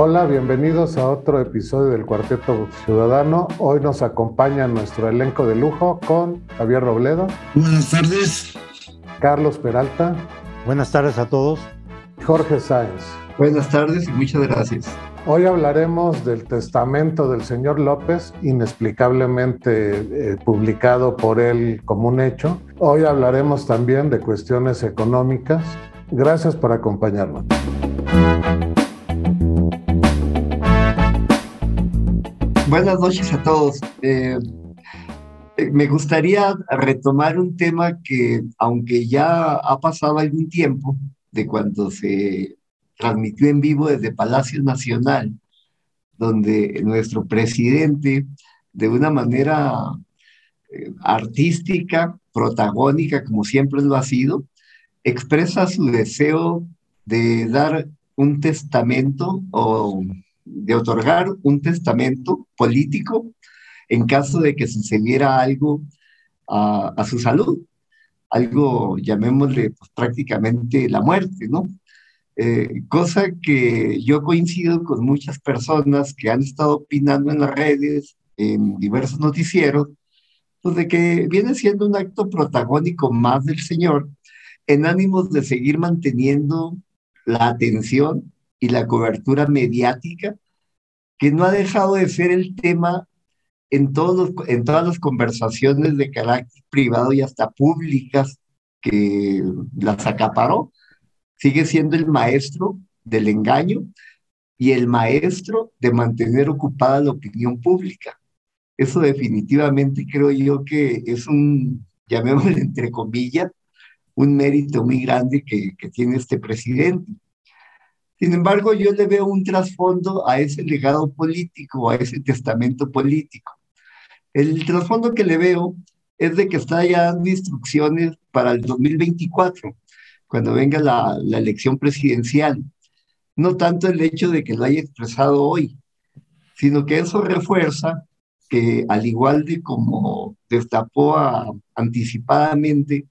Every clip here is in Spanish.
Hola, bienvenidos a otro episodio del Cuarteto Ciudadano. Hoy nos acompaña nuestro elenco de lujo con Javier Robledo. Buenas tardes. Carlos Peralta. Buenas tardes a todos. Jorge Sáenz. Buenas tardes y muchas gracias. Hoy hablaremos del testamento del señor López, inexplicablemente eh, publicado por él como un hecho. Hoy hablaremos también de cuestiones económicas. Gracias por acompañarnos. Buenas noches a todos. Eh, eh, me gustaría retomar un tema que, aunque ya ha pasado algún tiempo de cuando se transmitió en vivo desde Palacio Nacional, donde nuestro presidente, de una manera eh, artística, protagónica, como siempre lo ha sido, expresa su deseo de dar un testamento o de otorgar un testamento político en caso de que sucediera algo a, su salud, algo, llamémosle pues, prácticamente la muerte, ¿no? Eh, cosa que yo coincido con muchas personas que han estado opinando en las redes, en diversos noticieros, pues de que viene siendo un acto protagónico más del Señor en ánimos de seguir manteniendo la atención y la cobertura mediática que no ha dejado de ser el tema en, todos en todas las conversaciones de carácter privado y hasta públicas que las acaparó. Sigue siendo el maestro del engaño y el maestro de mantener ocupada la opinión pública. Eso definitivamente creo yo que es un, llamémosle entre comillas, un mérito muy grande que, que tiene este presidente. Sin embargo, yo le veo un trasfondo a ese legado político, a ese testamento político. El trasfondo que le veo es de que está ya dando instrucciones para el 2024, cuando venga la, elección presidencial. No tanto el hecho de que lo haya expresado hoy, sino que eso refuerza que al igual de como destapó anticipadamente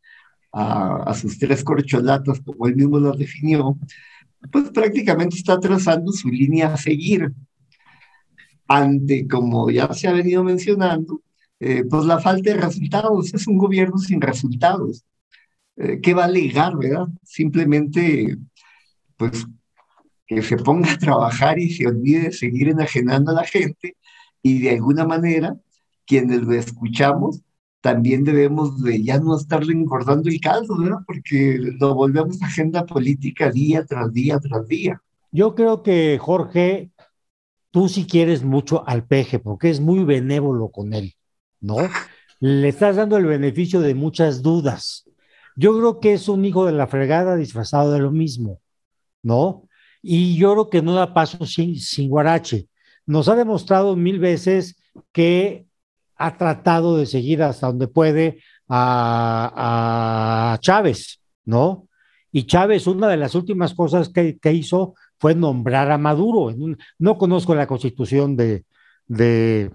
a, a, sus tres corcholatas, como él mismo lo definió, pues prácticamente está trazando su línea a seguir ante, como ya se ha venido mencionando, eh, pues la falta de resultados. Es un gobierno sin resultados. Eh, ¿Qué va a alegar, verdad? Simplemente, pues, que se ponga a trabajar y se olvide de seguir enajenando a la gente y de alguna manera, quienes lo escuchamos, también debemos de ya no estarle engordando el caldo, ¿verdad? Porque lo volvemos agenda política día tras día tras día. Yo creo que, Jorge, tú sí quieres mucho al peje, porque es muy benévolo con él, ¿no? Le estás dando el beneficio de muchas dudas. Yo creo que es un hijo de la fregada disfrazado de lo mismo, ¿no? Y yo creo que no da paso sin, sin guarache. Nos ha demostrado mil veces que ha tratado de seguir hasta donde puede a, Chávez, ¿no? Y Chávez, una de las últimas cosas que, hizo fue nombrar a Maduro. no conozco la constitución de, de,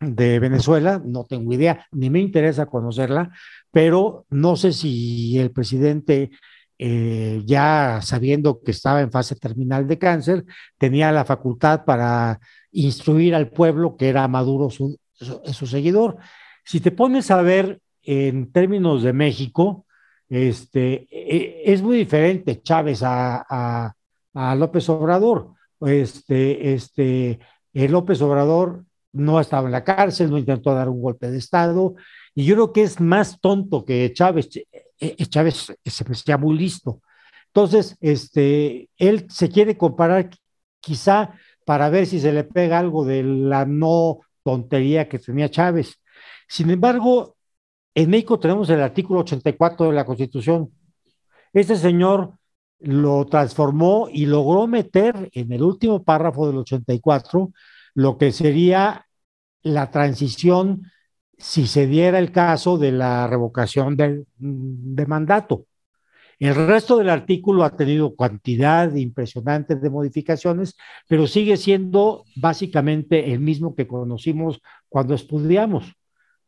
Venezuela, no tengo idea, ni me interesa conocerla, pero no sé si el presidente, eh, ya sabiendo que estaba en fase terminal de cáncer, tenía la facultad para instruir al pueblo que era Maduro su, su, seguidor. Si te pones a ver en términos de México, este, e, es muy diferente Chávez a, López Obrador. Este, este, López Obrador no estaba en la cárcel, no intentó dar un golpe de Estado, y yo creo que es más tonto que Chávez. E, e, Chávez se ya muy listo. Entonces, este, él se quiere comparar quizá para ver si se le pega algo de la no tontería que tenía Chávez. Sin embargo, en México tenemos el artículo 84 de la Constitución. Este señor lo transformó y logró meter en el último párrafo del 84 lo que sería la transición si se diera el caso de la revocación de, de mandato. El resto del artículo ha tenido cantidad impresionante de modificaciones, pero sigue siendo básicamente el mismo que conocimos cuando estudiamos,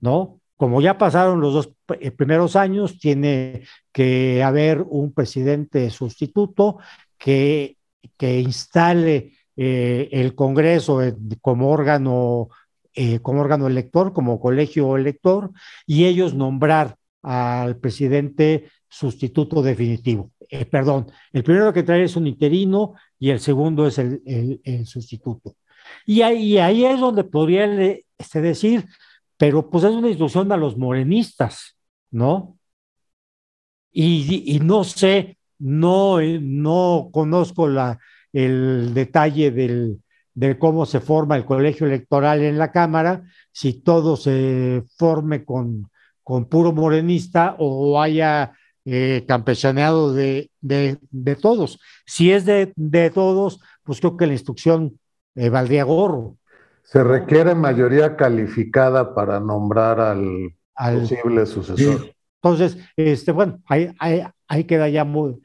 ¿no? Como ya pasaron los dos eh, primeros años, tiene que haber un presidente sustituto que, instale eh, el Congreso como órgano, como órgano elector, como colegio elector, y ellos nombrar al presidente sustituto definitivo. perdón, el primero que trae es un interino y el segundo es el, sustituto. Y ahí, es donde podría este, decir, pero pues es una instrucción a los morenistas, ¿no? Y, no sé, no, no conozco el detalle del, de cómo se forma el colegio electoral en la Cámara, si todo se forme con, con puro morenista o haya eh, campechaneado de, de, todos. Si es de, de, todos, pues creo que la instrucción eh, valdría gorro. Se requiere mayoría calificada para nombrar al, posible sucesor. Entonces, este, bueno, ahí, ahí, queda ya muy,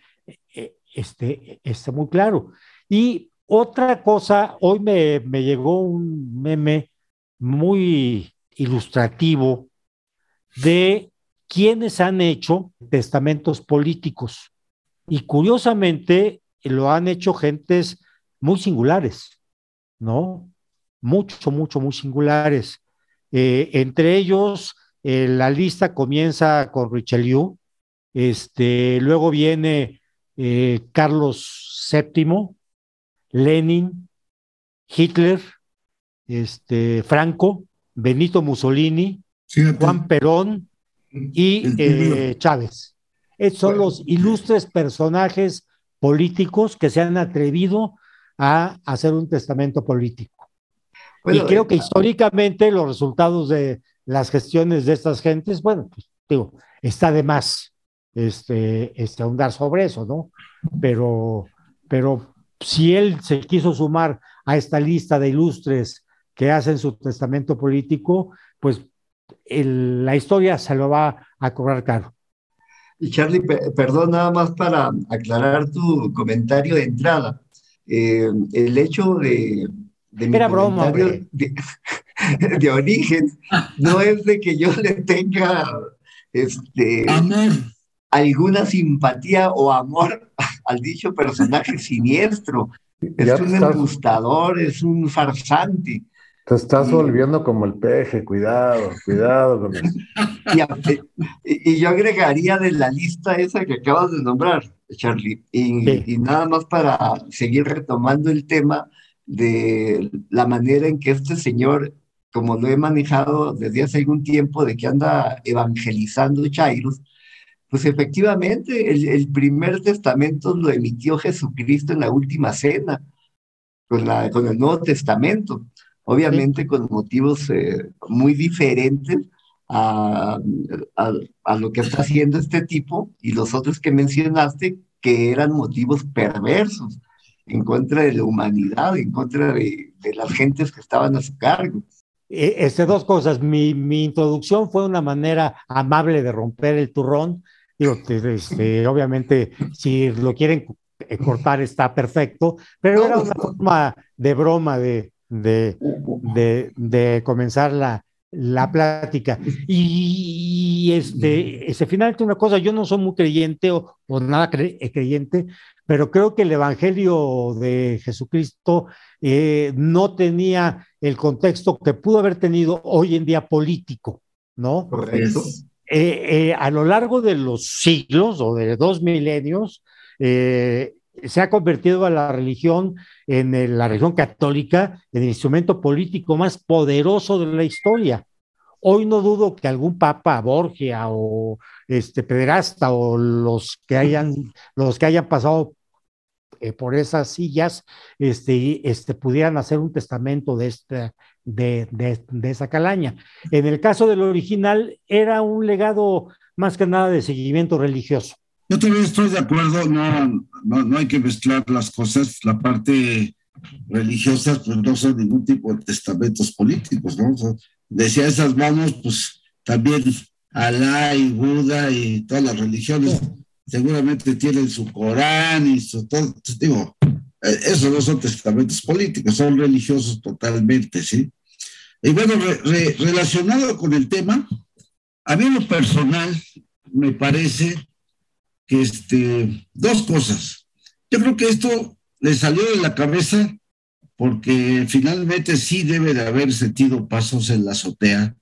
eh, este, este, muy claro. Y otra cosa, hoy me, me llegó un meme muy ilustrativo de quienes han hecho testamentos políticos. Y curiosamente lo han hecho gentes muy singulares, ¿no? Mucho, mucho, muy singulares. Eh, entre ellos, eh, la lista comienza con Richelieu, este, luego viene eh, Carlos VII, Lenin, Hitler, este, Franco, Benito Mussolini, Juan Perón y eh, Chávez. Estos son los ilustres personajes políticos que se han atrevido a hacer un testamento político. y creo que históricamente los resultados de las gestiones de estas gentes, bueno, pues digo, está de más este, este ahondar sobre eso, ¿no? Pero, pero si él se quiso sumar a esta lista de ilustres que hacen su testamento político, pues la historia se lo va a cobrar caro. Y Charlie, perdón, nada más para aclarar tu comentario de entrada. Eh, el hecho de, de Era broma, de, de, origen no es de que yo le tenga este, alguna simpatía o amor al dicho personaje siniestro. Es un embustador, es un farsante. Te estás volviendo como el peje, cuidado, cuidado con eso. Y, yo agregaría de la lista esa que acabas de nombrar, Charlie, y, nada más para seguir retomando el tema de la manera en que este señor, como lo he manejado desde hace algún tiempo, de que anda evangelizando Chairos, pues efectivamente el, el primer testamento lo emitió Jesucristo en la última cena, con, la, con el Nuevo Testamento obviamente con motivos eh, muy diferentes a, a, lo que está haciendo este tipo y los otros que mencionaste, que eran motivos perversos en contra de la humanidad, en contra de, de las gentes que estaban a su cargo. E, este, dos cosas. Mi, mi, introducción fue una manera amable de romper el turrón. Digo, este, obviamente, si lo quieren eh, cortar está perfecto, pero era una forma de broma de, de, de, comenzar la, la plática. Y, este, este, finalmente una cosa, yo no soy muy creyente o, nada eh, creyente, pero creo que el Evangelio de Jesucristo eh, no tenía el contexto que pudo haber tenido hoy en día político, ¿no? Correcto. Eh, a lo largo de los siglos o de dos milenios, se ha convertido a la religión, en la religión católica, en el instrumento político más poderoso de la historia. Hoy no dudo que algún papa, Borgia o este pederasta o los que hayan, los que hayan pasado eh, por esas sillas, este, este, pudieran hacer un testamento de, esta, de, de esa calaña. En el caso del original, era un legado más que nada de seguimiento religioso. Yo también estoy de acuerdo, no, no, hay que mezclar las cosas. La parte religiosa, pues no son ningún tipo de testamentos políticos, ¿no? decía esas manos, pues también Alá y Buda y todas las religiones seguramente tienen su Corán y su todo. Digo, eh, esos no son testamentos políticos, son religiosos totalmente, ¿sí? Y bueno, relacionado con el tema, a mí lo personal me parece este, dos cosas. Yo creo que esto le salió de la cabeza porque finalmente sí debe de haber sentido pasos en la azotea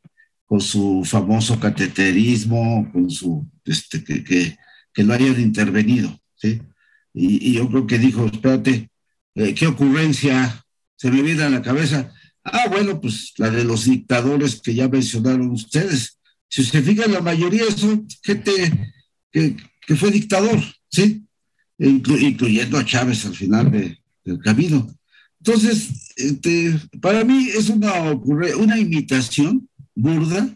con su famoso cateterismo, con su, este, que, que, que lo hayan intervenido, ¿sí? Y, yo creo que dijo, espérate, eh, ¿qué ocurrencia se me viene a la cabeza? Ah, bueno, pues la de los dictadores que ya mencionaron ustedes. Si se fijan, la mayoría son gente que, que fue dictador, ¿sí? incluyendo a Chávez al final del camino. Entonces, este, para mí es una, una imitación burda,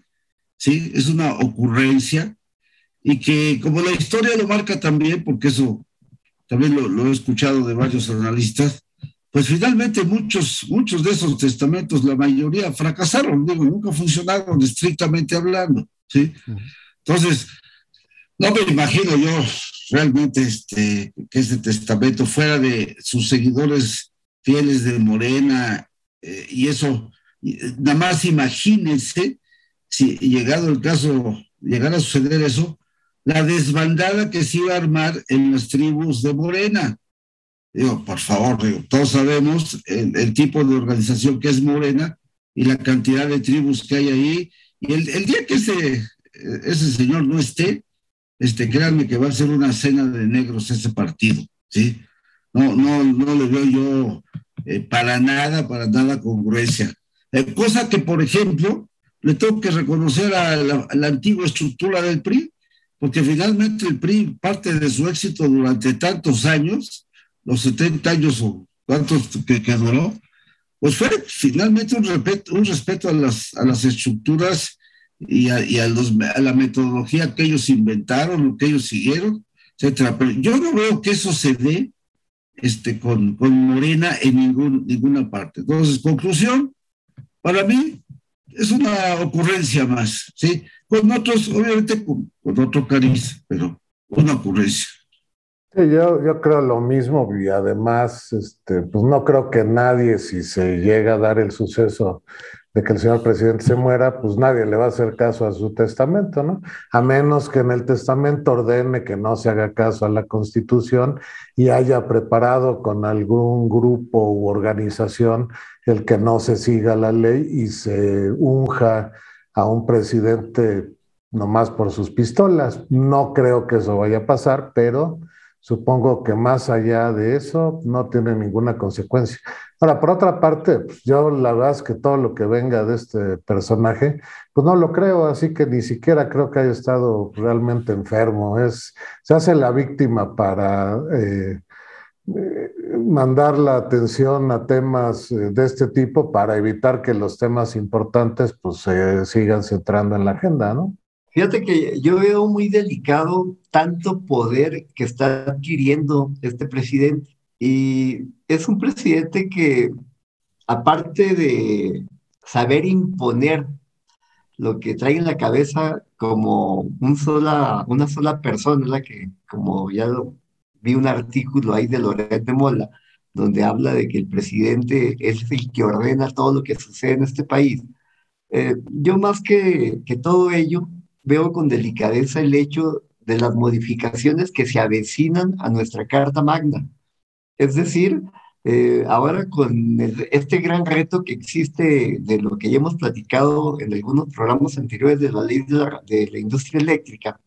¿sí? Es una ocurrencia y que como la historia lo marca también, porque eso también lo, he escuchado de varios analistas, pues finalmente muchos, muchos de esos testamentos, la mayoría fracasaron, digo, nunca funcionaron estrictamente hablando, ¿sí? Entonces, no me imagino yo realmente este, que este testamento fuera de sus seguidores fieles de Morena, eh, y eso, nada más imagínense si llegado el caso, llegara a suceder eso, la desbandada que se iba a armar en las tribus de Morena. Digo, por favor, todos sabemos el, tipo de organización que es Morena y la cantidad de tribus que hay ahí. Y el, el día que ese, ese señor no esté, este, créanme que va a ser una cena de negros ese partido, ¿sí? No, no, no le veo yo eh, para nada, para nada congruencia. Eh, cosa que, por ejemplo, le tengo que reconocer a la, antigua estructura del PRI, porque finalmente el PRI, parte de su éxito durante tantos años, los 70 años o cuántos que, que duró, pues fue finalmente un respeto, un respeto a, las, a las estructuras y, a, los, a, la metodología que ellos inventaron, lo que ellos siguieron, etcétera. Pero yo no veo que eso se dé este, con, con Morena en ningún, ninguna parte. Entonces, conclusión, para mí es una ocurrencia más, ¿sí? Con otros, obviamente con, otro cariz, pero una ocurrencia. Sí, yo, yo creo lo mismo y además, este, pues no creo que nadie, si se llega a dar el suceso de que el señor presidente se muera, pues nadie le va a hacer caso a su testamento, ¿no? A menos que en el testamento ordene que no se haga caso a la constitución y haya preparado con algún grupo u organización el que no se siga la ley y se unja a un presidente nomás por sus pistolas. No creo que eso vaya a pasar, pero Supongo que más allá de eso no tiene ninguna consecuencia. Ahora, por otra parte, pues, yo la verdad es que todo lo que venga de este personaje, pues no lo creo, así que ni siquiera creo que haya estado realmente enfermo. Es, se hace la víctima para eh, eh, mandar la atención a temas eh, de este tipo para evitar que los temas importantes pues se sigan centrando en la agenda, ¿no? Fíjate que yo veo muy delicado tanto poder que está adquiriendo este presidente. Y es un presidente que, aparte de saber imponer lo que trae en la cabeza como un sola, una sola persona, la que, como ya vi un artículo ahí de Loret de Mola, donde habla de que el presidente es el que ordena todo lo que sucede en este país. Eh, yo más que, que todo ello, veo con delicadeza el hecho de las modificaciones que se avecinan a nuestra Carta Magna. Es decir, eh, ahora con este gran reto que existe de lo que ya hemos platicado en algunos programas anteriores de la ley de la, de la industria eléctrica,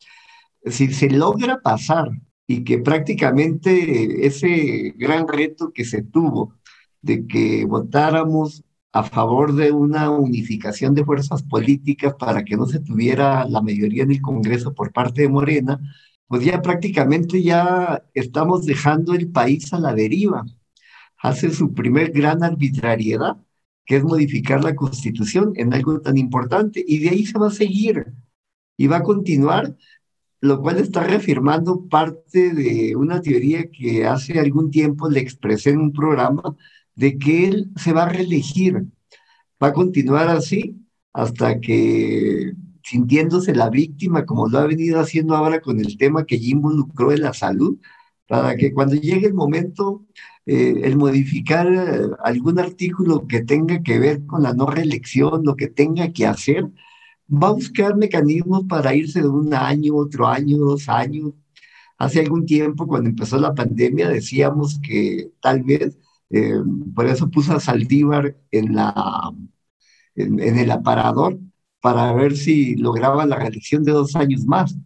si se logra pasar y que prácticamente ese gran reto que se tuvo de que votáramos a favor de una unificación de fuerzas políticas para que no se tuviera la mayoría en el Congreso por parte de Morena, pues ya prácticamente ya estamos dejando el país a la deriva. Hace su primer gran arbitrariedad, que es modificar la constitución en algo tan importante, y de ahí se va a seguir y va a continuar, lo cual está reafirmando parte de una teoría que hace algún tiempo le expresé en un programa de que él se va a reelegir. Va a continuar así hasta que, sintiéndose la víctima, como lo ha venido haciendo ahora con el tema que ya involucró en la salud, para que cuando llegue el momento, eh, el modificar eh, algún artículo que tenga que ver con la no reelección, lo que tenga que hacer, va a buscar mecanismos para irse de un año, otro año, dos años. Hace algún tiempo, cuando empezó la pandemia, decíamos que tal vez Eh, por eso puso a Saldívar en, la, en, el aparador para ver si lograba la reelección de dos años más.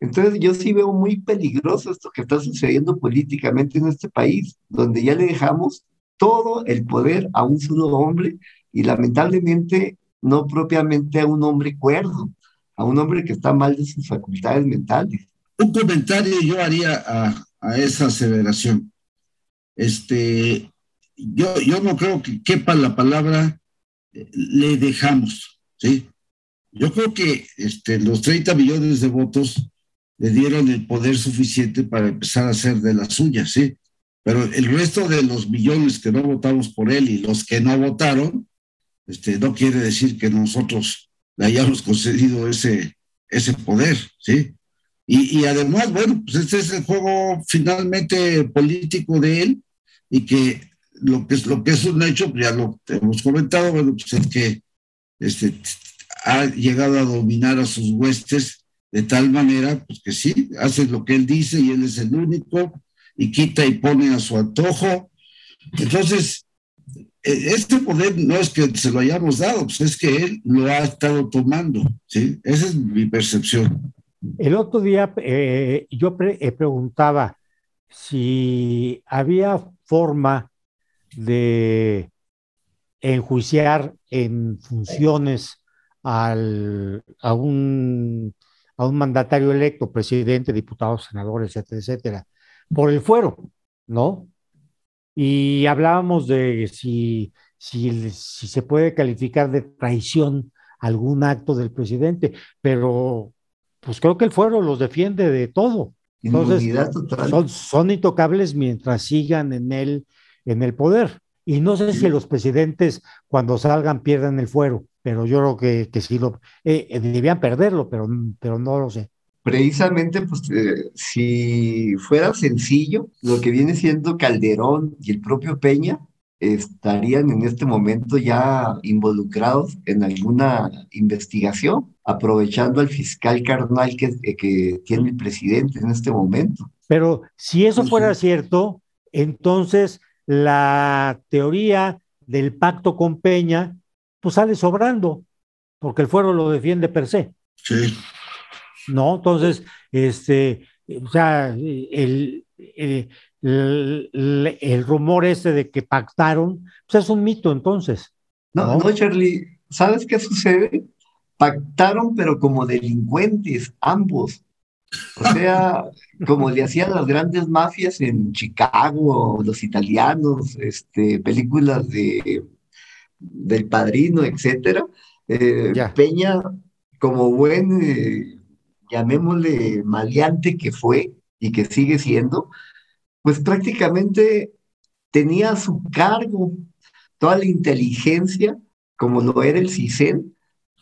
Entonces yo sí veo muy peligroso esto que está sucediendo políticamente en este país, donde ya le dejamos todo el poder a un solo hombre y lamentablemente no propiamente a un hombre cuerdo, a un hombre que está mal de sus facultades mentales. Un comentario yo haría a, a esa aseveración. Este, yo, yo no creo que quepa la palabra eh, le dejamos, ¿sí? Yo creo que este, los 30 millones de votos le dieron el poder suficiente para empezar a hacer de las suyas, ¿sí? Pero el resto de los millones que no votamos por él y los que no votaron, este, no quiere decir que nosotros le hayamos concedido ese, ese poder, ¿sí? Y, y, además, bueno, pues este es el juego finalmente político de él y que lo que es, lo que es un hecho, ya lo hemos comentado, bueno, pues es que este, ha llegado a dominar a sus huestes de tal manera, pues que sí, hace lo que él dice y él es el único, y quita y pone a su antojo. Entonces, e, este poder no es que se lo hayamos dado, pues es que él lo ha estado tomando, ¿sí? Esa es mi percepción. El otro día eh, yo eh, preguntaba si había forma de enjuiciar en funciones al, a, un, a un mandatario electo, presidente, diputados, senadores, etcétera, etcétera, por el fuero, ¿no? Y hablábamos de si, si, si se puede calificar de traición algún acto del presidente, pero pues creo que el fuero los defiende de todo. Entonces, Son, son intocables mientras sigan en el, en el poder. Y no sé si los presidentes cuando salgan pierdan el fuero, pero yo creo que, que sí lo eh, eh, debían perderlo, pero, pero no lo sé. Precisamente, pues eh, si fuera sencillo, lo que viene siendo Calderón y el propio Peña estarían en este momento ya involucrados en alguna investigación, aprovechando al fiscal carnal que, que tiene el presidente en este momento. Pero si eso fuera cierto, entonces la teoría del pacto con Peña, pues sale sobrando, porque el fuero lo defiende per se. Sí. ¿No? Entonces, este, o sea, el, el, el, rumor ese de que pactaron, pues es un mito entonces. No, no, Charlie, ¿sabes qué sucede? Pactaron, pero como delincuentes, ambos. O sea, como le hacían las grandes mafias en Chicago, los italianos, este, películas de del padrino, etcétera. Eh, Peña, como buen, eh, llamémosle maleante que fue y que sigue siendo, pues prácticamente tenía a su cargo toda la inteligencia, como lo era el CISEN,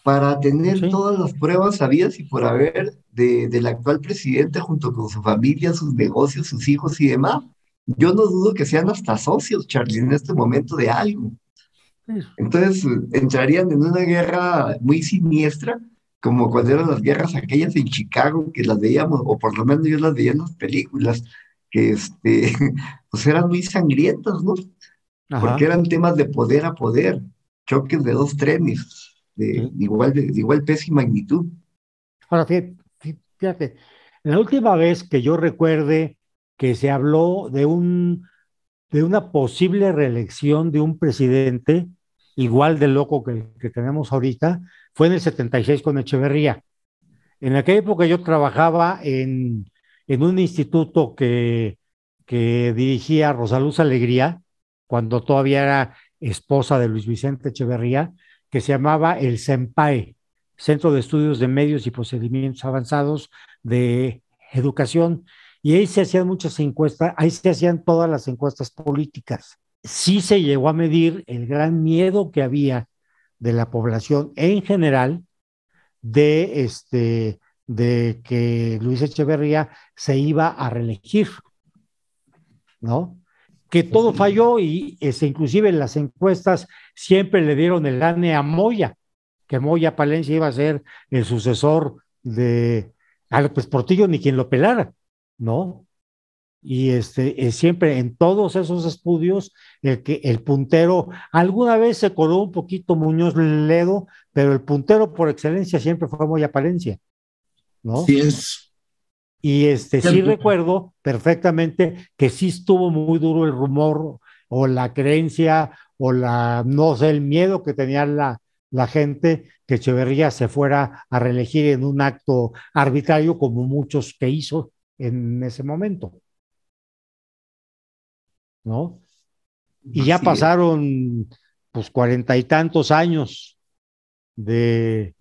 para tener todas las pruebas sabidas y por haber de, del actual presidente junto con su familia, sus negocios, sus hijos y demás. Yo no dudo que sean hasta socios, Charlie, en este momento de algo. Entonces entrarían en una guerra muy siniestra, como cuando eran las guerras aquellas en Chicago, que las veíamos, o por lo menos yo las veía en las películas, que este, pues eran muy sangrientas, ¿no? Porque eran temas de poder a poder, choques de dos trenes de, igual, de, igual peso y magnitud. Ahora, fíjate, la última vez que yo recuerde que se habló de un de una posible reelección de un presidente igual de loco que, que tenemos ahorita, fue en el 76 con Echeverría. En aquella época yo trabajaba en, en un instituto que, que dirigía Rosaluz Alegría, cuando todavía era esposa de Luis Vicente Echeverría, que se llamaba el CEMPAE, Centro de Estudios de Medios y Procedimientos Avanzados de Educación, y ahí se hacían muchas encuestas, ahí se hacían todas las encuestas políticas. Sí se llegó a medir el gran miedo que había de la población en general de este de que Luis Echeverría se iba a reelegir, ¿no? que todo falló y este, inclusive en las encuestas siempre le dieron el ANE a Moya, que Moya Palencia iba a ser el sucesor de a López Portillo ni quien lo pelara, ¿no? y este, siempre en todos esos estudios, el, que, el puntero, alguna vez se coló un poquito Muñoz Ledo, pero el puntero por excelencia siempre fue muy Palencia, ¿no? Sí es. Y este, sí recuerdo perfectamente que sí estuvo muy duro el rumor o la creencia o la, no sé, el miedo que tenía la, la gente que Echeverría se fuera a reelegir en un acto arbitrario como muchos que hizo en ese momento. ¿no? Y ya pasaron pues cuarenta y tantos años de,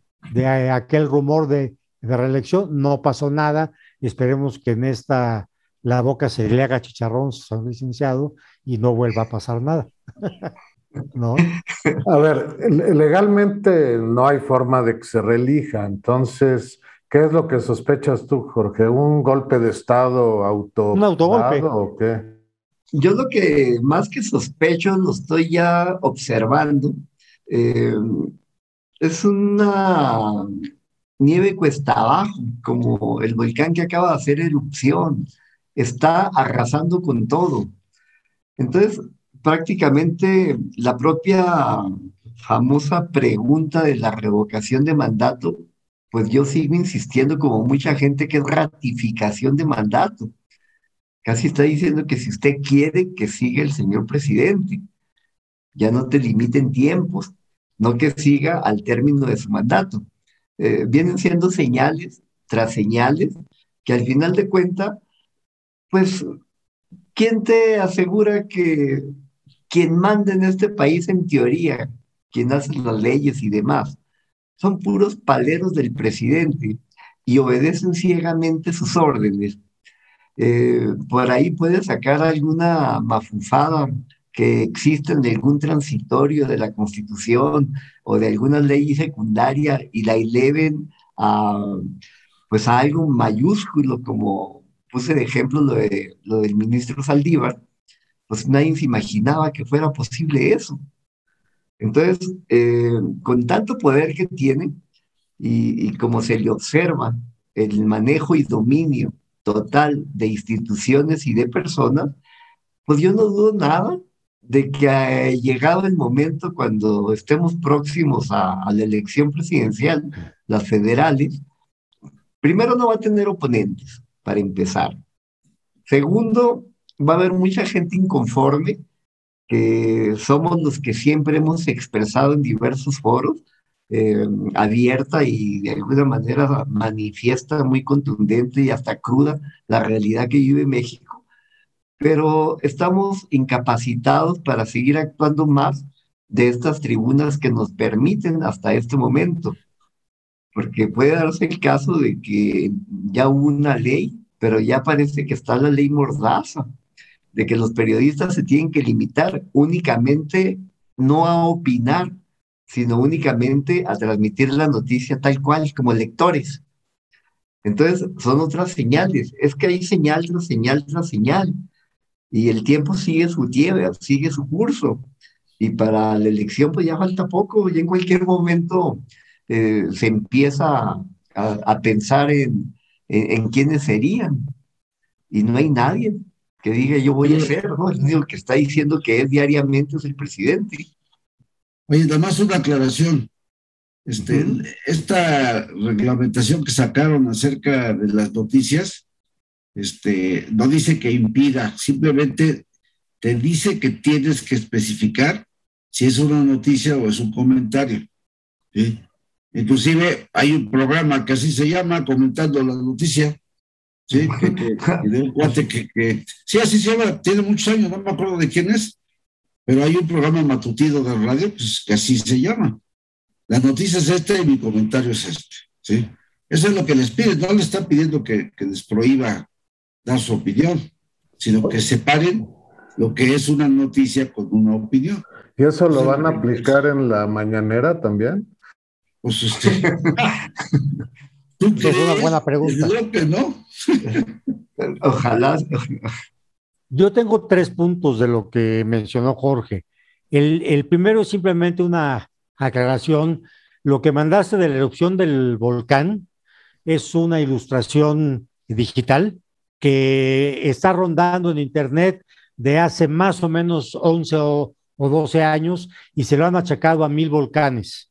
aquel rumor de, reelección, no pasó nada, y esperemos que en esta la boca se le haga chicharrón, San licenciado, y no vuelva a pasar nada. ¿No? A ver, legalmente no hay forma de que se reelija, entonces, ¿qué es lo que sospechas tú, Jorge? ¿Un golpe de Estado auto ¿Un autogolpe? o qué? Yo lo que más que sospecho, lo estoy ya observando, eh, es una nieve cuesta abajo, como el volcán que acaba de hacer erupción, está arrasando con todo. Entonces, prácticamente la propia famosa pregunta de la revocación de mandato, pues yo sigo insistiendo como mucha gente que es ratificación de mandato. Casi está diciendo que si usted quiere que siga el señor presidente, ya no te limiten tiempos, no que siga al término de su mandato. Eh, vienen siendo señales tras señales que al final de cuentas, pues, ¿quién te asegura que quien manda en este país en teoría, quien hace las leyes y demás, son puros paleros del presidente y obedecen ciegamente sus órdenes? Eh, por ahí puede sacar alguna mafufada que existe en algún transitorio de la Constitución o de alguna ley secundaria y la eleven a, pues a algo mayúsculo, como puse de ejemplo lo, de, lo del ministro Saldívar, pues nadie se imaginaba que fuera posible eso. Entonces, eh, con tanto poder que tiene y, y como se le observa el manejo y dominio total de instituciones y de personas, pues yo no dudo nada de que ha llegado el momento cuando estemos próximos a, la elección presidencial, las federales, primero no va a tener oponentes, para empezar. Segundo, va a haber mucha gente inconforme, que somos los que siempre hemos expresado en diversos foros, eh, abierta y de alguna manera manifiesta muy contundente y hasta cruda la realidad que vive México. Pero estamos incapacitados para seguir actuando más de estas tribunas que nos permiten hasta este momento. Porque puede darse el caso de que ya hubo una ley, pero ya parece que está la ley mordaza, de que los periodistas se tienen que limitar únicamente no a opinar, sino únicamente a transmitir la noticia tal cual, como lectores. Entonces, son otras señales. Es que hay señal tras señal tras señal. Y el tiempo sigue su tiempo, sigue su curso. Y para la elección, pues ya falta poco. Y en cualquier momento eh, se empieza a, pensar en, en, quiénes serían. Y no hay nadie que diga yo voy a ser, ¿no? El único que está diciendo que es diariamente es el presidente. Oye, además una aclaración. Este, Esta reglamentación que sacaron acerca de las noticias, este, no dice que impida, simplemente te dice que tienes que especificar si es una noticia o es un comentario. Inclusive hay un programa que así se llama, comentando la noticia. Sí, que, que, sí, así se llama, tiene muchos años, no me acuerdo de quién es, pero hay un programa matutino de radio pues, que así se llama. La noticia es esta y mi comentario es este. ¿sí? Eso es lo que les piden. No le están pidiendo que, les prohíba dar su opinión, sino que separen lo que es una noticia con una opinión. ¿Y eso lo van a aplicar en la mañanera también? Pues este. ¿Tú es una buena pregunta. Creo que no. Ojalá. Yo tengo tres puntos de lo que mencionó Jorge. El, primero es simplemente una aclaración. Lo que mandaste de la erupción del volcán es una ilustración digital que está rondando en Internet de hace más o menos 11 o, 12 años y se lo han achacado a mil volcanes,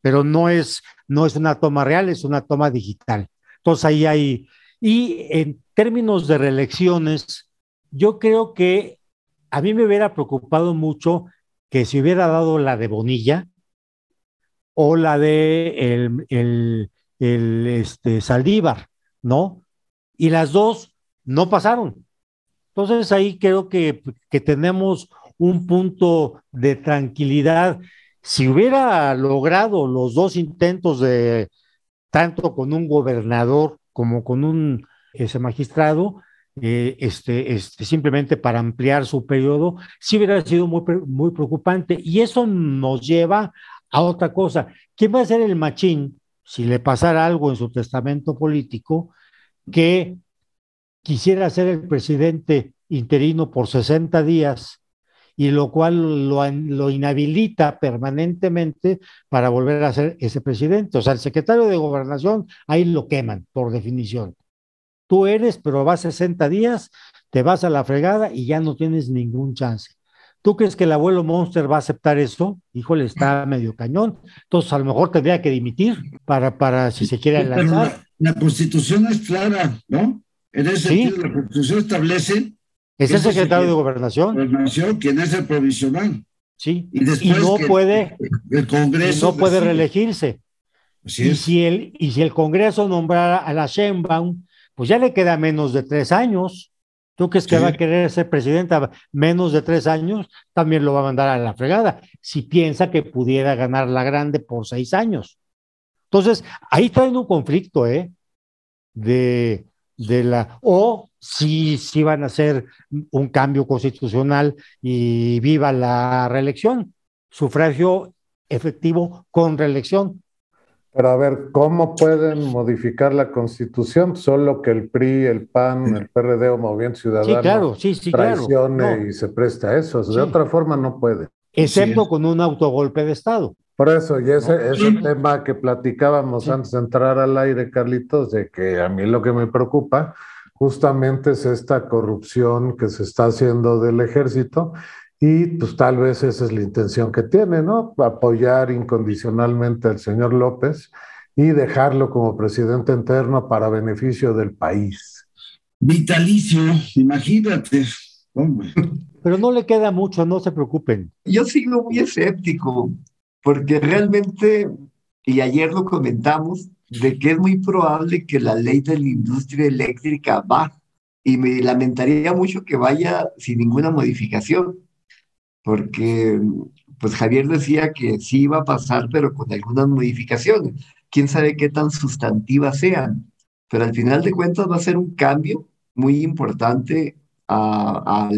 pero no es, no es una toma real, es una toma digital. Entonces ahí hay, y en términos de reelecciones, yo creo que a mí me hubiera preocupado mucho que se hubiera dado la de Bonilla o la de el, el, el este, Saldívar, ¿no? Y las dos no pasaron. Entonces ahí creo que, que tenemos un punto de tranquilidad. Si hubiera logrado los dos intentos de tanto con un gobernador como con un ese magistrado, eh, este, este, simplemente para ampliar su periodo, sí hubiera sido muy, muy preocupante. Y eso nos lleva a otra cosa. ¿Quién va a ser el machín si le pasara algo en su testamento político que quisiera ser el presidente interino por 60 días y lo cual lo, lo, inhabilita permanentemente para volver a ser ese presidente. O sea, el secretario de gobernación ahí lo queman, por definición. Tú eres, pero vas 60 días, te vas a la fregada y ya no tienes ningún chance. ¿Tú crees que el abuelo Monster va a aceptar eso? Híjole, está medio cañón. Entonces, a lo mejor tendría que dimitir para, para si se quiere lanzar. La, constitución es clara, ¿no? En ese sentido, la constitución establece. Es el secretario de Gobernación. Gobernación, quien es el provisional. Sí. Y, no puede. El Congreso. no puede reelegirse. y, si el, y si el Congreso nombrara a la Sheinbaum, pues ya le queda menos de tres años. ¿Tú crees que va a querer ser presidenta menos de tres años? También lo va a mandar a la fregada, si piensa que pudiera ganar la grande por seis años. Entonces, ahí traen un conflicto, ¿eh? De, de la, o si, si van a hacer un cambio constitucional y viva la reelección, sufragio efectivo con reelección. Pero a ver, ¿cómo pueden modificar la constitución? Solo que el PRI, el PAN, el PRD o Movimiento Ciudadano sí, claro, sí, sí, traicione y se presta a eso. De otra forma no puede. Excepto con un autogolpe de Estado. Por eso, y ese, ese tema que platicábamos antes de entrar al aire, Carlitos, de que a mí lo que me preocupa justamente es esta corrupción que se está haciendo del ejército y pues tal vez esa es la intención que tiene, ¿no? Apoyar incondicionalmente al señor López y dejarlo como presidente interno para beneficio del país. Vitalicio, imagínate. Pero no le queda mucho, no se preocupen. Yo sigo muy escéptico, porque realmente, y ayer lo comentamos, de que es muy probable que la ley de la industria eléctrica baje, y me lamentaría mucho que vaya sin ninguna modificación porque pues Javier decía que sí iba a pasar, pero con algunas modificaciones. Quién sabe qué tan sustantivas sean, pero al final de cuentas va a ser un cambio muy importante a, a,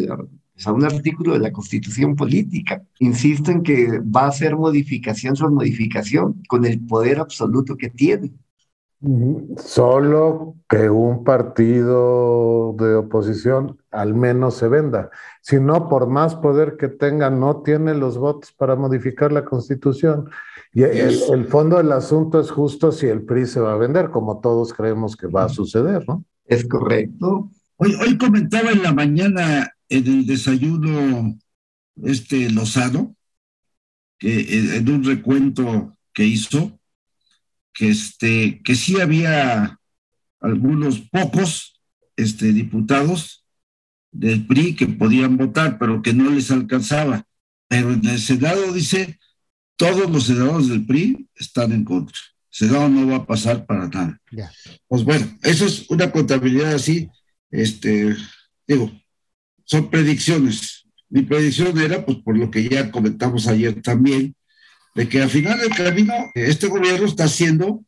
un artículo de la Constitución Política. Insisto en que va a ser modificación sobre modificación con el poder absoluto que tiene. Solo que un partido de oposición al menos se venda. Si no, por más poder que tenga, no tiene los votos para modificar la constitución. Y el, fondo del asunto es justo si el PRI se va a vender, como todos creemos que va a suceder, ¿no? Es correcto. Hoy, hoy comentaba en la mañana en el desayuno este Lozano, que en un recuento que hizo, que, este, que sí había algunos pocos este, diputados del PRI que podían votar, pero que no les alcanzaba. Pero en el Senado dice, todos los senadores del PRI están en contra. El Senado no va a pasar para nada. Pues bueno, eso es una contabilidad así, este, digo, son predicciones. Mi predicción era, pues por lo que ya comentamos ayer también, de que al final del camino este gobierno está haciendo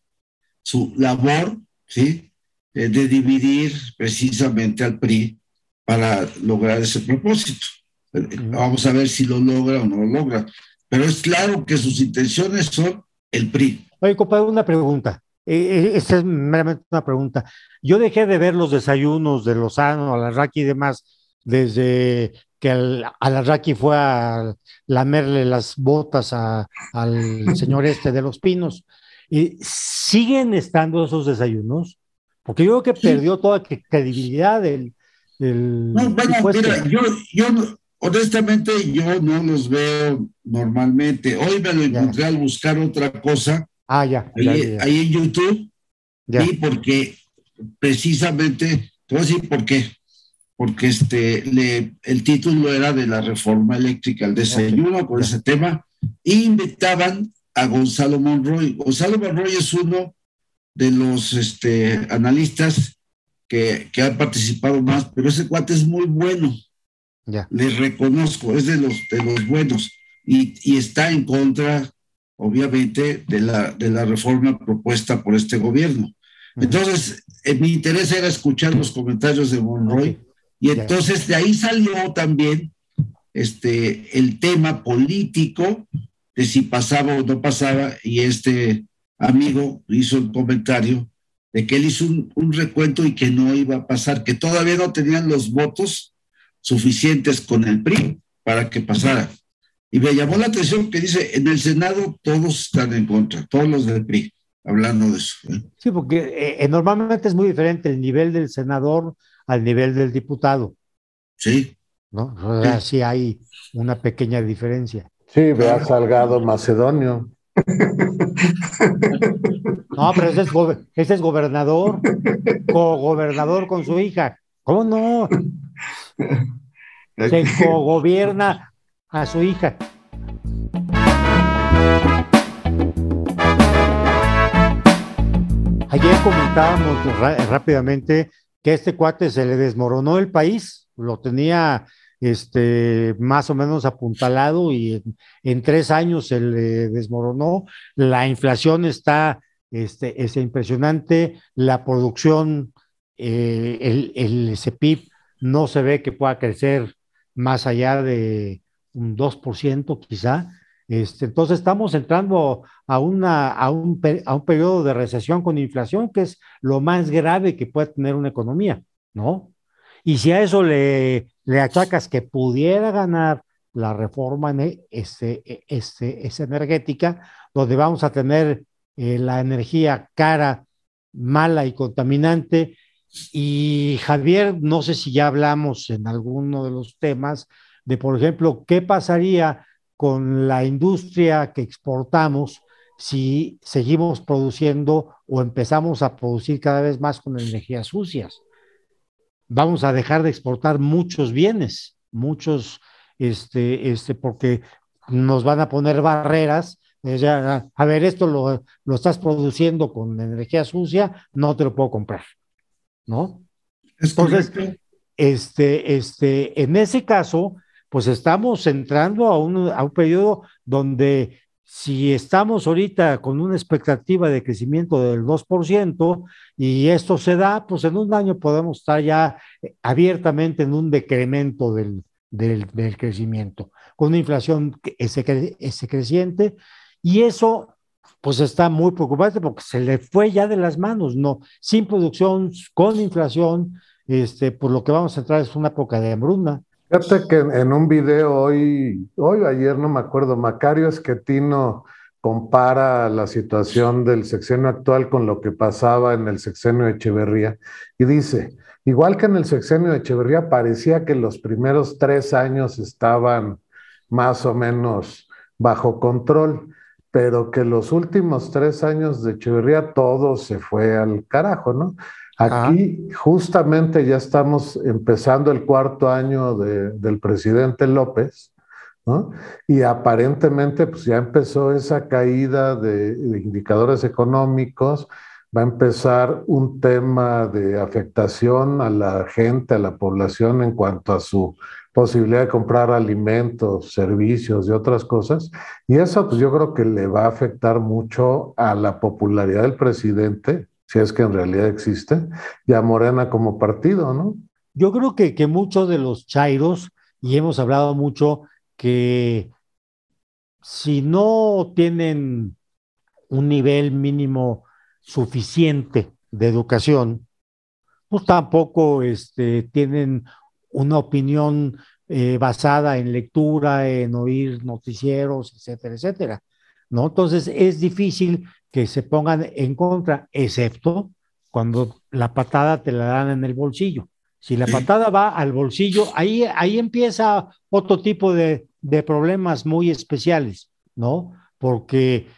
su labor, ¿sí? Eh, de dividir precisamente al PRI para lograr ese propósito. Eh, vamos a ver si lo logra o no lo logra. Pero es claro que sus intenciones son el PRI. Oye, compadre, una pregunta. Eh, esta es meramente una pregunta. Yo dejé de ver los desayunos de Lozano, Alarraqui y demás desde que Alarraqui fue a lamerle las botas al señor este de los pinos. ¿Y ¿Siguen estando esos desayunos? Porque yo creo que perdió toda credibilidad del... no, bueno, mira, yo, yo honestamente yo no los veo normalmente. Hoy me lo encontré al buscar otra cosa. Ah, ya. Ahí, ahí en YouTube. Y porque precisamente, te voy a decir por qué. Porque este, le, el título era de la reforma eléctrica, el desayuno con ese tema, y invitaban a Gonzalo Monroy. Gonzalo Monroy es uno de los este, analistas que, que han participado más, pero ese cuate es muy bueno. Ya. Le reconozco, es de los, de los buenos y, y está en contra, obviamente, de la, de la reforma propuesta por este gobierno. Entonces, eh, mi interés era escuchar los comentarios de Monroy y entonces de ahí salió también este, el tema político de si pasaba o no pasaba y este amigo hizo un comentario de que él hizo un, un recuento y que no iba a pasar, que todavía no tenían los votos suficientes con el PRI para que pasara. Y me llamó la atención que dice, en el Senado todos están en contra, todos los del PRI hablando de eso. ¿eh? Sí, porque eh, eh, normalmente es muy diferente el nivel del senador al nivel del diputado. Sí. ¿No? O sea, sí. hay una pequeña diferencia. Sí, vea Salgado Macedonio. No, pero ese es, ese es gobernador, co-gobernador con su hija. ¿Cómo no? Se co-gobierna a su hija. Ayer comentábamos rápidamente que este cuate se le desmoronó el país, lo tenía este, más o menos apuntalado y en, tres años se le desmoronó. La inflación está este, es impresionante, la producción, eh, el, el no se ve que pueda crecer más allá de un 2% quizá. Este, entonces estamos entrando a, una, a, un, a un periodo de recesión con inflación, que es lo más grave que puede tener una economía, ¿no? Y si a eso le, le achacas que pudiera ganar la reforma este, este, es energética, donde vamos a tener eh, la energía cara, mala y contaminante. Y Javier, no sé si ya hablamos en alguno de los temas de, por ejemplo, qué pasaría con la industria que exportamos si seguimos produciendo o empezamos a producir cada vez más con energías sucias. Vamos a dejar de exportar muchos bienes, muchos, este, este, porque nos van a poner barreras. a ver, esto lo, lo estás produciendo con energía sucia, no te lo puedo comprar, ¿no? Entonces, este, este, en ese caso, pues estamos entrando a un, a un periodo donde si estamos ahorita con una expectativa de crecimiento del 2% y esto se da, pues en un año podemos estar ya abiertamente en un decremento del, del, crecimiento, con una inflación ese, ese creciente y eso pues está muy preocupante porque se le fue ya de las manos, ¿no? Sin producción, con inflación, este, por lo que vamos a entrar es una época de hambruna. Fíjate que en un video hoy, hoy ayer no me acuerdo, Macario Esquetino compara la situación del sexenio actual con lo que pasaba en el sexenio de Echeverría y dice, igual que en el sexenio de Echeverría parecía que los primeros tres años estaban más o menos bajo control, pero que los últimos tres años de Echeverría todo se fue al carajo, ¿no? Aquí justamente ya estamos empezando el cuarto año de, del presidente López, ¿no? Y aparentemente pues ya empezó esa caída de, de, indicadores económicos, va a empezar un tema de afectación a la gente, a la población en cuanto a su posibilidad de comprar alimentos, servicios y otras cosas. Y eso pues yo creo que le va a afectar mucho a la popularidad del presidente si es que en realidad existe, y a Morena como partido, ¿no? Yo creo que, que muchos de los chairos, y hemos hablado mucho, que si no tienen un nivel mínimo suficiente de educación, pues tampoco este, tienen una opinión eh, basada en lectura, en oír noticieros, etcétera, etcétera. ¿No? Entonces es difícil que se pongan en contra, excepto cuando la patada te la dan en el bolsillo. Si la patada va al bolsillo, ahí, ahí empieza otro tipo de, de problemas muy especiales, ¿no? Porque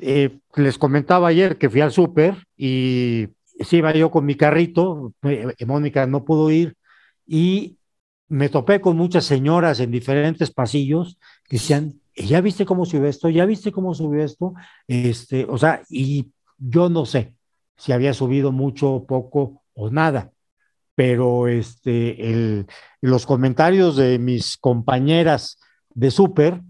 eh, les comentaba ayer que fui al súper y sí iba yo con mi carrito, eh, Mónica no pudo ir y me topé con muchas señoras en diferentes pasillos que decían, ¿ya viste cómo subió esto? ¿Ya viste cómo subió esto? Este, o sea, y yo no sé si había subido mucho, poco o nada pero este, el, los comentarios de mis compañeras de súper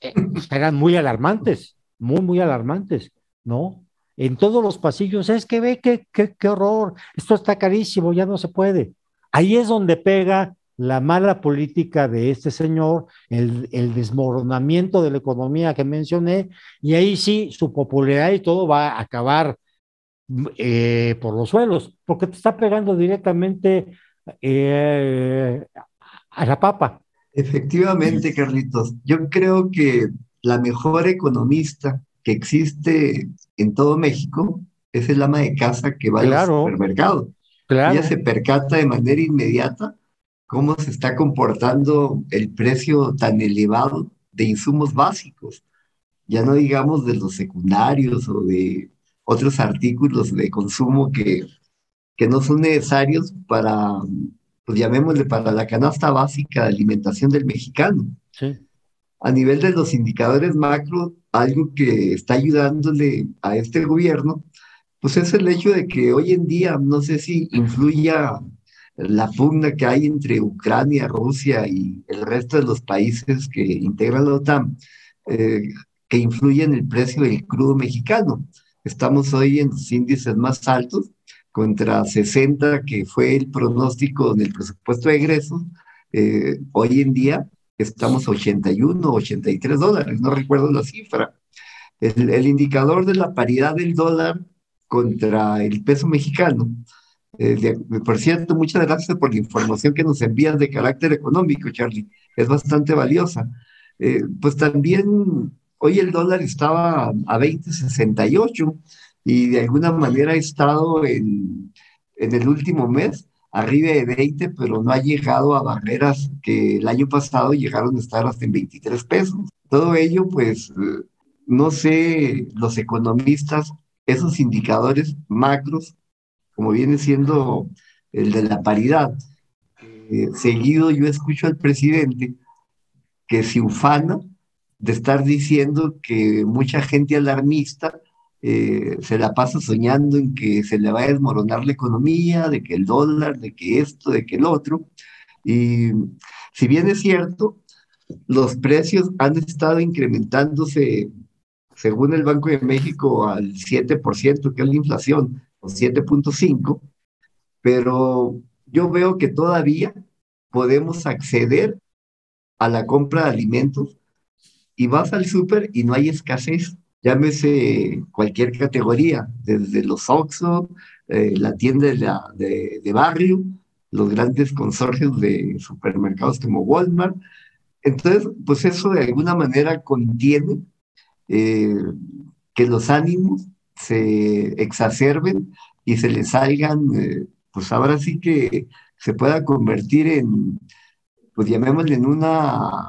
eh, eran muy alarmantes, muy, muy alarmantes, ¿no? En todos los pasillos, es que ve qué, qué, qué horror, esto está carísimo, ya no se puede. Ahí es donde pega la mala política de este señor, el, el, desmoronamiento de la economía que mencioné, y ahí sí su popularidad y todo va a acabar eh, por los suelos, porque te está pegando directamente eh, a la papa. Efectivamente, Carlitos. Yo creo que la mejor economista que existe en todo México es el ama de casa que va al supermercado. Claro. Ella se percata de manera inmediata cómo se está comportando el precio tan elevado de insumos básicos. Ya no digamos de los secundarios o de otros artículos de consumo que, que no son necesarios para, pues llamémosle, para la canasta básica de alimentación del mexicano. Sí. A nivel de los indicadores macro, algo que está ayudándole a este gobierno, pues es el hecho de que hoy en día, no sé si influya la pugna que hay entre Ucrania, Rusia y el resto de los países que integran la OTAN, eh, que influye en el precio del crudo mexicano. Estamos hoy en los índices más altos, contra 60 que fue el pronóstico en el presupuesto de egresos. Eh, hoy en día estamos a 81, 83 dólares, no recuerdo la cifra. El indicador de la paridad del dólar contra el peso mexicano. Eh, por cierto, muchas gracias por la información que nos envías de carácter económico, Charlie. Es bastante valiosa. Eh, pues también Hoy el dólar estaba a 20.68 y de alguna manera ha estado en, en el último mes arriba de 20, pero no ha llegado a barreras que el año pasado llegaron a estar hasta en 23 pesos. Todo ello, pues, no sé, los economistas, esos indicadores macros, como viene siendo el de la paridad, eh, seguido yo escucho al presidente que se ufana de estar diciendo que mucha gente alarmista eh, se la pasa soñando en que se le va a desmoronar la economía, de que el dólar, de que esto, de que el otro. Y si bien es cierto, los precios han estado incrementándose, según el Banco de México, al 7%, que es la inflación, o 7.5%, pero yo veo que todavía podemos acceder a la compra de alimentos y vas al súper y no hay escasez. Llámese cualquier categoría, desde los Oxxo, eh, la tienda de, de, barrio, los grandes consorcios de supermercados como Walmart. Entonces, pues eso de alguna manera contiene eh, que los ánimos se exacerben y se les salgan, eh, pues ahora sí que se pueda convertir en, pues llamémosle en una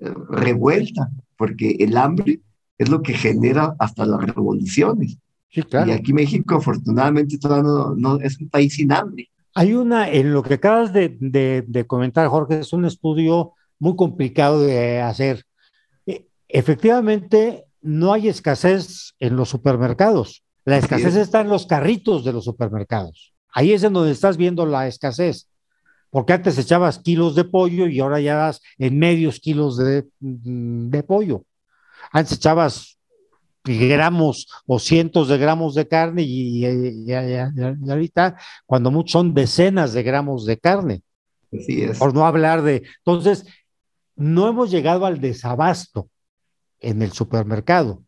revuelta, porque el hambre es lo que genera hasta las revoluciones. Y aquí México afortunadamente todavía no, es un país sin hambre. Hay una, en lo que acabas de, de, comentar, Jorge, es un estudio muy complicado de hacer. E, efectivamente, no hay escasez en los supermercados. La escasez está en los carritos de los supermercados. Ahí es en donde estás viendo la escasez porque antes echabas kilos de pollo y ahora ya das en medios kilos de, mm, de pollo. Antes echabas gramos o cientos de gramos de carne y, ahorita cuando mucho son decenas de gramos de carne. Así es. Por no hablar de... Entonces, no hemos llegado al desabasto en el supermercado,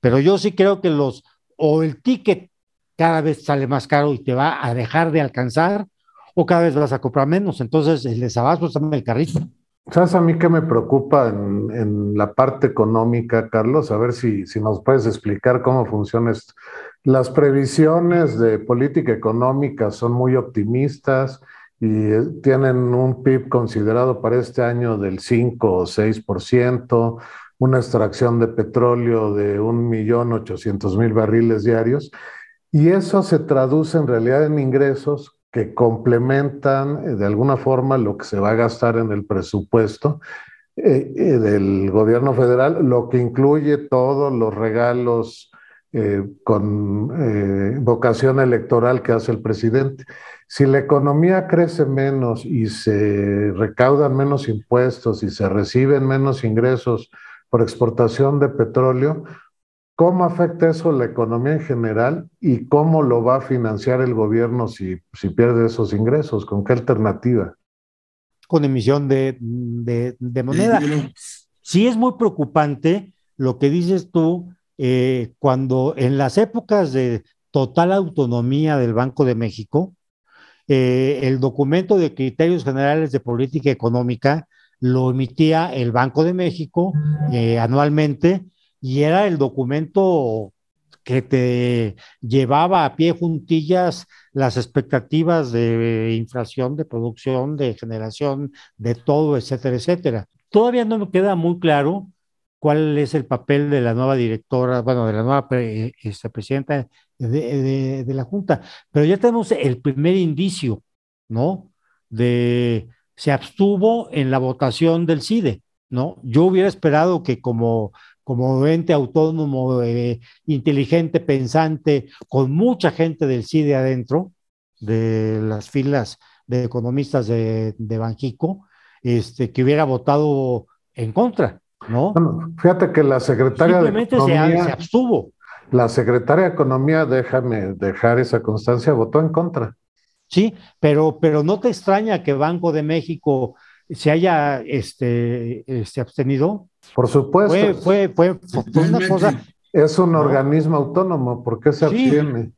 pero yo sí creo que los, o el ticket cada vez sale más caro y te va a dejar de alcanzar, o cada vez vas a comprar menos. Entonces, el desabasto está en el carrito. ¿Sabes a mí qué me preocupa en, la parte económica, Carlos? A ver si, si nos puedes explicar cómo funciona Las previsiones de política económica son muy optimistas y eh, tienen un PIB considerado para este año del 5 o 6%, una extracción de petróleo de 1.800.000 barriles diarios, y eso se traduce en realidad en ingresos que complementan eh, de alguna forma lo que se va a gastar en el presupuesto eh, eh, del gobierno federal, lo que incluye todos los regalos con vocación electoral que hace el presidente. Si la economía crece menos y se recaudan menos impuestos y se reciben menos ingresos por exportación de petróleo, ¿Cómo afecta eso la economía en general y cómo lo va a financiar el gobierno si, si pierde esos ingresos? ¿Con qué alternativa? Con emisión de, moneda. Sí es muy preocupante lo que dices tú eh, cuando en las épocas de total autonomía del Banco de México, eh, el documento de criterios generales de política económica lo emitía el Banco de México eh, anualmente y era el documento que te llevaba a pie juntillas las expectativas de inflación, de producción, de generación, de todo, etcétera, etcétera. Todavía no me queda muy claro cuál es el papel de la nueva directora, bueno, de la nueva este, presidenta de, de, la Junta, pero ya tenemos el primer indicio, ¿no? De se abstuvo en la votación del CIDE, ¿no? Yo hubiera esperado que como como ente autónomo, eh, inteligente, pensante, con mucha gente del CIDE adentro, de las filas de economistas de, de Banjico, este, que hubiera votado en contra, ¿no? Bueno, fíjate que la secretaria de Economía, se, abstuvo. La secretaria de Economía, déjame dejar esa constancia, votó en contra. Sí, pero, pero no te extraña que Banco de México se haya este, este abstenido. Por supuesto. Fue, fue, fue, una cosa. Es un organismo autónomo, ¿por qué se abstiene?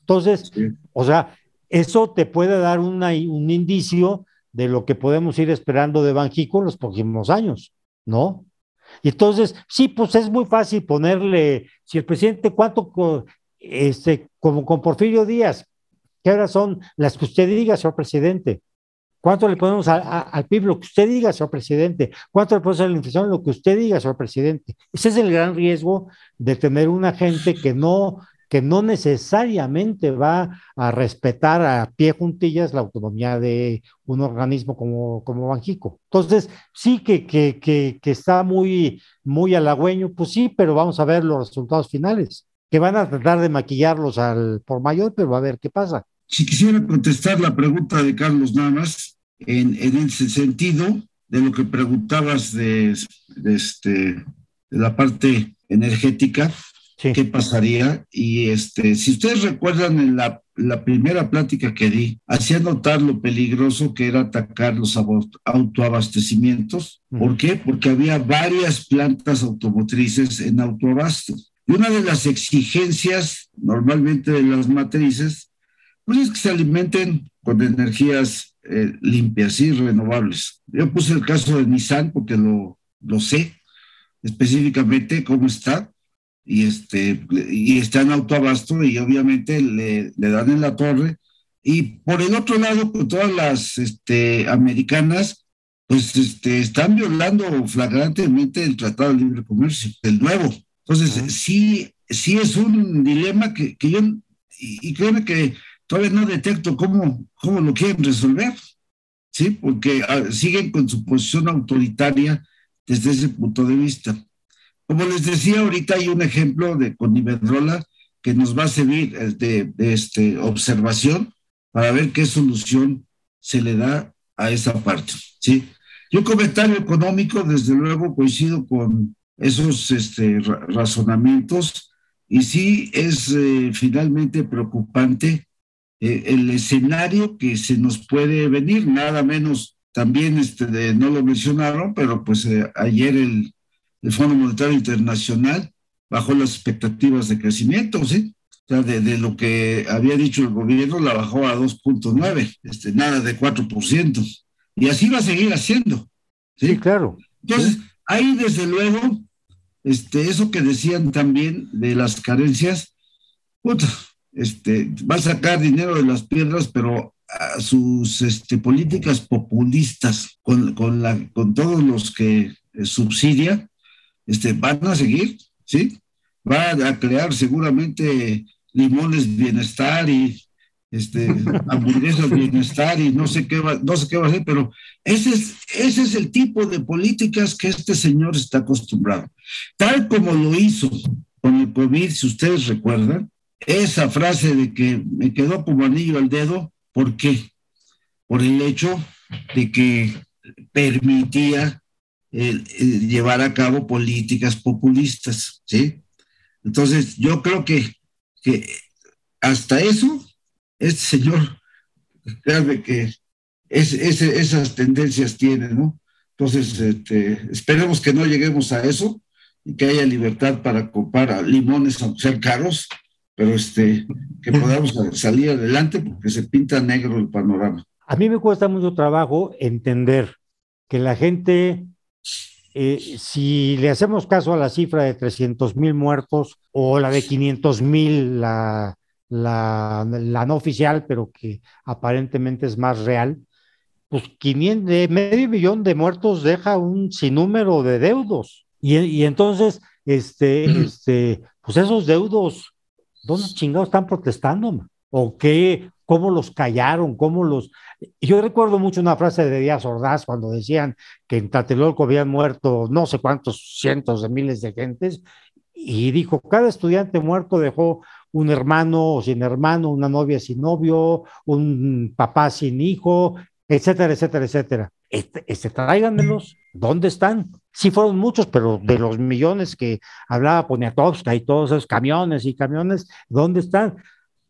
Entonces, o sea, eso te puede dar una, un indicio de lo que podemos ir esperando de Banjico en los próximos años, ¿no? Y entonces, sí, pues es muy fácil ponerle, si el presidente, ¿cuánto, este, como con Porfirio Díaz, qué horas son las que usted diga, señor presidente? ¿Cuánto le ponemos al PIB? Lo que usted diga, señor presidente. ¿Cuánto le ponemos a la inflación? Lo que usted diga, señor presidente. Ese es el gran riesgo de tener una gente que no, que no necesariamente va a respetar a pie juntillas la autonomía de un organismo como, como Banjico. Entonces, sí que, que, que, está muy, muy halagüeño, pues sí, pero vamos a ver los resultados finales, que van a tratar de maquillarlos al por mayor, pero a ver qué pasa. Si quisiera contestar la pregunta de Carlos nada más, en, ese sentido de lo que preguntabas de, este, de la parte energética, qué pasaría. Y este, si ustedes recuerdan en la, la, primera plática que di, hacía notar lo peligroso que era atacar los autoabastecimientos. ¿Por qué? Porque había varias plantas automotrices en autoabasto. Y una de las exigencias normalmente de las matrices, pues es que se alimenten con energías eh, limpias y renovables. Yo puse el caso de Nissan porque lo, lo sé específicamente cómo está y, este, y está en autoabasto y obviamente le, le dan en la torre. Y por el otro lado, pues todas las este, americanas, pues este, están violando flagrantemente el Tratado de Libre Comercio, el nuevo. Entonces, sí, sí es un dilema que, que yo, y, y créeme que todavía no detecto cómo, cómo lo quieren resolver, ¿sí? Porque ah, siguen con su posición autoritaria desde ese punto de vista. Como les decía, ahorita hay un ejemplo de con Iberdrola que nos va a servir eh, de, este, observación para ver qué solución se le da a esa parte, ¿sí? Y un comentario económico, desde luego, coincido con esos este, razonamientos y sí es eh, finalmente preocupante eh, el escenario que se nos puede venir, nada menos también este, de, no lo mencionaron, pero pues eh, ayer el, el, Fondo Monetario Internacional bajó las expectativas de crecimiento, ¿sí? O sea, de, de lo que había dicho el gobierno, la bajó a 2.9, este, nada de 4%. Y así va a seguir haciendo. Sí, claro. Entonces, ahí desde luego, este, eso que decían también de las carencias, este, va a sacar dinero de las piedras, pero a sus este, políticas populistas con, con, la, con todos los que subsidia, este, van a seguir, ¿sí? Va a crear seguramente limones bienestar y este, hamburguesas bienestar y no sé qué va, no sé qué va a hacer, pero ese es, ese es el tipo de políticas que este señor está acostumbrado. Tal como lo hizo con el COVID, si ustedes recuerdan, esa frase de que me quedó como anillo al dedo, ¿por qué? Por el hecho de que permitía llevar a cabo políticas populistas, ¿sí? Entonces, yo creo que, hasta eso, este señor, créanme que es, esas tendencias tiene, ¿no? Entonces, este, esperemos que no lleguemos a eso y que haya libertad para comprar limones, aunque sean caros, pero este, que podamos salir adelante porque se pinta negro el panorama. A mí me cuesta mucho trabajo entender que la gente eh, si le hacemos caso a la cifra de 300 mil muertos o la de 500 mil, la, la, no oficial, pero que aparentemente es más real, pues 500, de medio millón de muertos deja un sinnúmero de deudos. Y, entonces, este, este, pues esos deudos, ¿dónde chingados están protestando? ¿O qué? ¿Cómo los callaron? ¿Cómo los, yo recuerdo mucho una frase de Díaz Ordaz cuando decían que en Tlatelolco habían muerto no sé cuántos cientos de miles de gentes, y dijo, cada estudiante muerto dejó un hermano sin hermano, una novia sin novio, un papá sin hijo, etcétera, etcétera, etcétera. Este, este, tráiganmelos, ¿dónde están? Sí fueron muchos, pero de los millones que hablaba Poniatowska y todos esos camiones y camiones, ¿dónde están?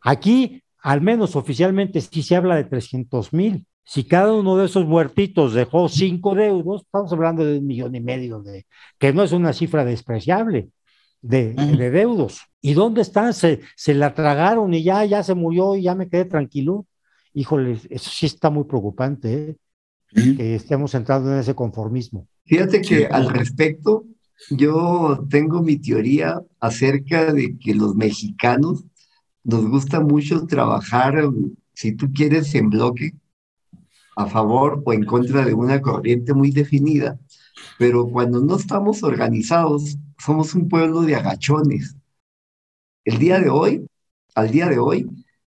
Aquí al menos oficialmente sí se habla de 300 mil. Si cada uno de esos muertitos dejó cinco deudos, estamos hablando de un millón y medio, de, que no es una cifra despreciable de, de deudos. ¿Y dónde están? Se, se la tragaron y ya, ya se murió y ya me quedé tranquilo. Híjole, eso sí está muy preocupante, ¿eh? Que estemos entrando en ese conformismo. Fíjate que al respecto, yo tengo mi teoría acerca de que los mexicanos nos gusta mucho trabajar, si tú quieres, en bloque, a favor o en contra de una corriente muy definida, pero cuando no estamos organizados, somos un pueblo de agachones. El día de hoy, al día de hoy,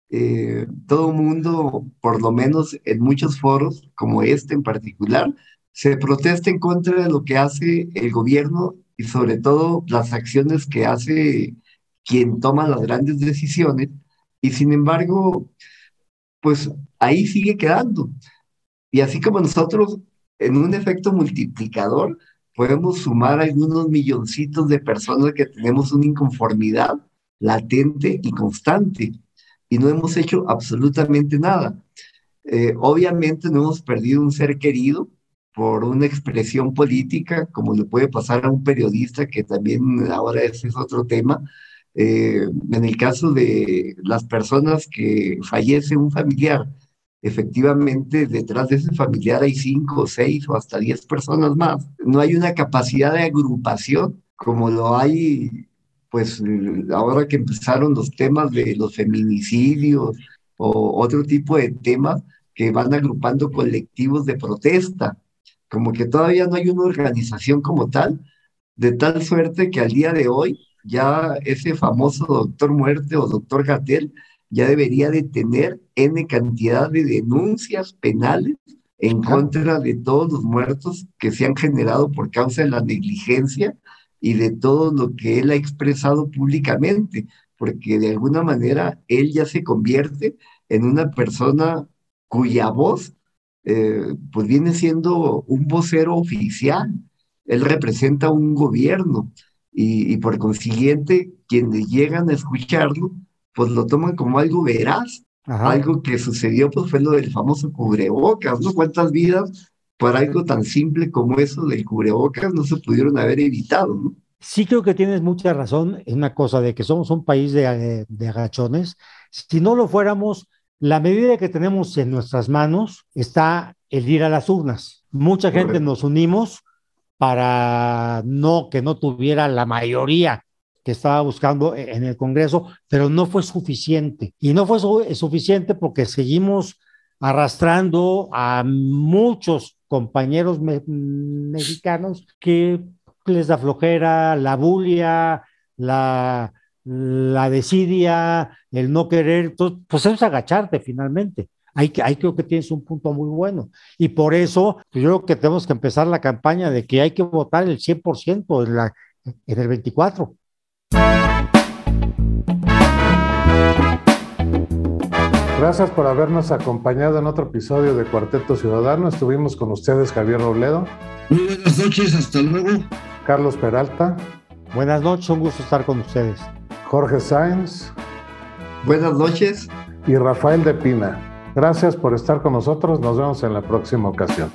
eh, todo mundo, por lo menos en muchos foros, como este en particular, se protesta en contra de lo que hace el gobierno y sobre todo las acciones que hace quien toma las grandes decisiones, y sin embargo, pues ahí sigue quedando. Y así como nosotros, en un efecto multiplicador, podemos sumar algunos milloncitos de personas que tenemos una inconformidad latente y constante, y no hemos hecho absolutamente nada. Eh, obviamente no hemos perdido un ser querido por una expresión política, como le puede pasar a un periodista, que también ahora ese es otro tema, eh, en el caso de las personas que fallece un familiar, efectivamente detrás de ese familiar hay cinco, seis o hasta diez personas más. No hay una capacidad de agrupación como lo hay, pues ahora que empezaron los temas de los feminicidios o otro tipo de temas que van agrupando colectivos de protesta. Como que todavía no hay una organización como tal, de tal suerte que al día de hoy ya ese famoso doctor muerte o doctor Gatel ya debería de tener N cantidad de denuncias penales en contra de todos los muertos que se han generado por causa de la negligencia y de todo lo que él ha expresado públicamente, porque de alguna manera él ya se convierte en una persona cuya voz eh, pues viene siendo un vocero oficial. Él representa un gobierno y, por consiguiente quienes llegan a escucharlo, pues lo toman como algo veraz. Algo que sucedió pues fue lo del famoso cubrebocas, ¿no? ¿Cuántas vidas por algo tan simple como eso del cubrebocas no se pudieron haber evitado, ¿no? Sí creo que tienes mucha razón en una cosa de que somos un país de, de agachones. Si no lo fuéramos, la medida que tenemos en nuestras manos está el ir a las urnas. Mucha gente nos unimos para no que no tuviera la mayoría que estaba buscando e-, en el Congreso, pero no fue suficiente. Y no fue suficiente porque seguimos arrastrando a muchos compañeros mexicanos que les da flojera, la bulia, la, la desidia, el no querer, pues es agacharte finalmente. Ahí, ahí creo que tienes un punto muy bueno. Y por eso pues yo creo que tenemos que empezar la campaña de que hay que votar el 100% en, la, en el 24. Gracias por habernos acompañado en otro episodio de Cuarteto Ciudadano. Estuvimos con ustedes Javier Robledo. Muy buenas noches, hasta luego. Carlos Peralta. Buenas noches, un gusto estar con ustedes. Jorge Sáenz. Buenas noches. Y Rafael de Pina. Gracias por estar con nosotros. Nos vemos en la próxima ocasión.